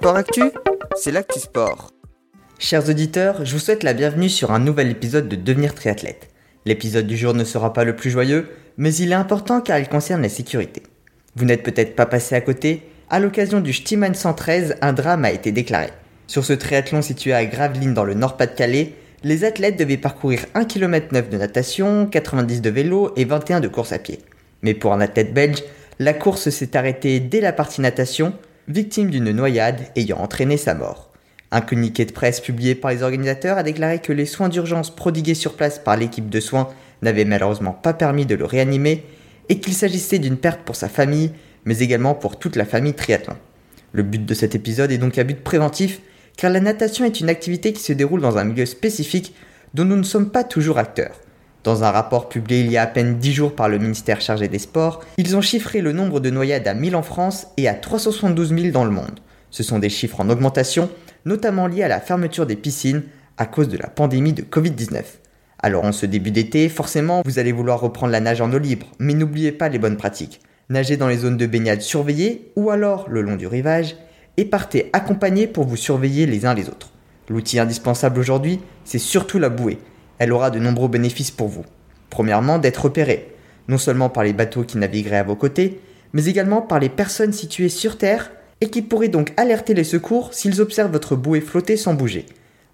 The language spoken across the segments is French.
Sport Actu, c'est l'actu sport. Chers auditeurs, je vous souhaite la bienvenue sur un nouvel épisode de Devenir triathlète. L'épisode du jour ne sera pas le plus joyeux, mais il est important car il concerne la sécurité. Vous n'êtes peut-être pas passé à côté, à l'occasion du Stiman 113, un drame a été déclaré. Sur ce triathlon situé à Gravelines dans le Nord-Pas-de-Calais, les athlètes devaient parcourir 1 km 9 de natation, 90 de vélo et 21 de course à pied. Mais pour un athlète belge, la course s'est arrêtée dès la partie natation victime d'une noyade ayant entraîné sa mort. Un communiqué de presse publié par les organisateurs a déclaré que les soins d'urgence prodigués sur place par l'équipe de soins n'avaient malheureusement pas permis de le réanimer et qu'il s'agissait d'une perte pour sa famille, mais également pour toute la famille triathlon. Le but de cet épisode est donc un but préventif, car la natation est une activité qui se déroule dans un milieu spécifique dont nous ne sommes pas toujours acteurs. Dans un rapport publié il y a à peine 10 jours par le ministère chargé des Sports, ils ont chiffré le nombre de noyades à 1000 en France et à 372 000 dans le monde. Ce sont des chiffres en augmentation, notamment liés à la fermeture des piscines à cause de la pandémie de Covid-19. Alors en ce début d'été, forcément, vous allez vouloir reprendre la nage en eau libre, mais n'oubliez pas les bonnes pratiques. Nagez dans les zones de baignade surveillées ou alors le long du rivage et partez accompagnés pour vous surveiller les uns les autres. L'outil indispensable aujourd'hui, c'est surtout la bouée elle aura de nombreux bénéfices pour vous. Premièrement, d'être repéré, non seulement par les bateaux qui navigueraient à vos côtés, mais également par les personnes situées sur Terre et qui pourraient donc alerter les secours s'ils observent votre bouée flotter sans bouger.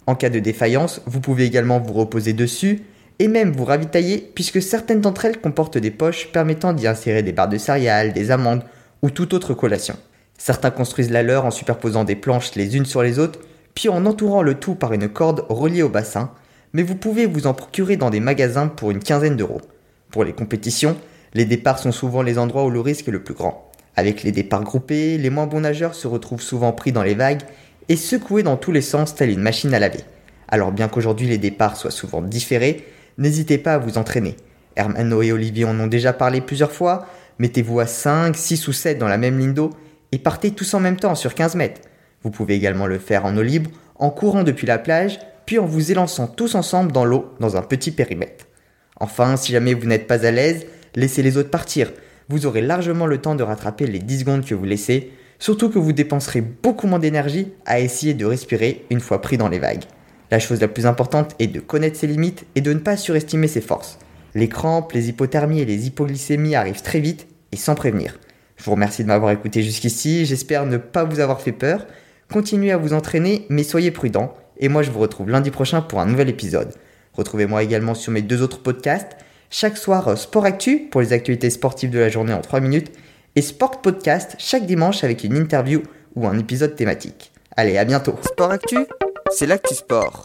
En cas de défaillance, vous pouvez également vous reposer dessus et même vous ravitailler puisque certaines d'entre elles comportent des poches permettant d'y insérer des barres de céréales, des amandes ou toute autre collation. Certains construisent la leur en superposant des planches les unes sur les autres, puis en entourant le tout par une corde reliée au bassin, mais vous pouvez vous en procurer dans des magasins pour une quinzaine d'euros. Pour les compétitions, les départs sont souvent les endroits où le risque est le plus grand. Avec les départs groupés, les moins bons nageurs se retrouvent souvent pris dans les vagues et secoués dans tous les sens telle une machine à laver. Alors bien qu'aujourd'hui les départs soient souvent différés, n'hésitez pas à vous entraîner. Hermano et Olivier en ont déjà parlé plusieurs fois, mettez-vous à 5, 6 ou 7 dans la même ligne d'eau et partez tous en même temps sur 15 mètres. Vous pouvez également le faire en eau libre, en courant depuis la plage puis en vous élançant tous ensemble dans l'eau dans un petit périmètre. Enfin, si jamais vous n'êtes pas à l'aise, laissez les autres partir. Vous aurez largement le temps de rattraper les 10 secondes que vous laissez, surtout que vous dépenserez beaucoup moins d'énergie à essayer de respirer une fois pris dans les vagues. La chose la plus importante est de connaître ses limites et de ne pas surestimer ses forces. Les crampes, les hypothermies et les hypoglycémies arrivent très vite et sans prévenir. Je vous remercie de m'avoir écouté jusqu'ici, j'espère ne pas vous avoir fait peur. Continuez à vous entraîner, mais soyez prudents et moi, je vous retrouve lundi prochain pour un nouvel épisode. Retrouvez-moi également sur mes deux autres podcasts. Chaque soir, euh, Sport Actu pour les actualités sportives de la journée en 3 minutes. Et Sport Podcast chaque dimanche avec une interview ou un épisode thématique. Allez, à bientôt. Sport Actu, c'est l'actu sport.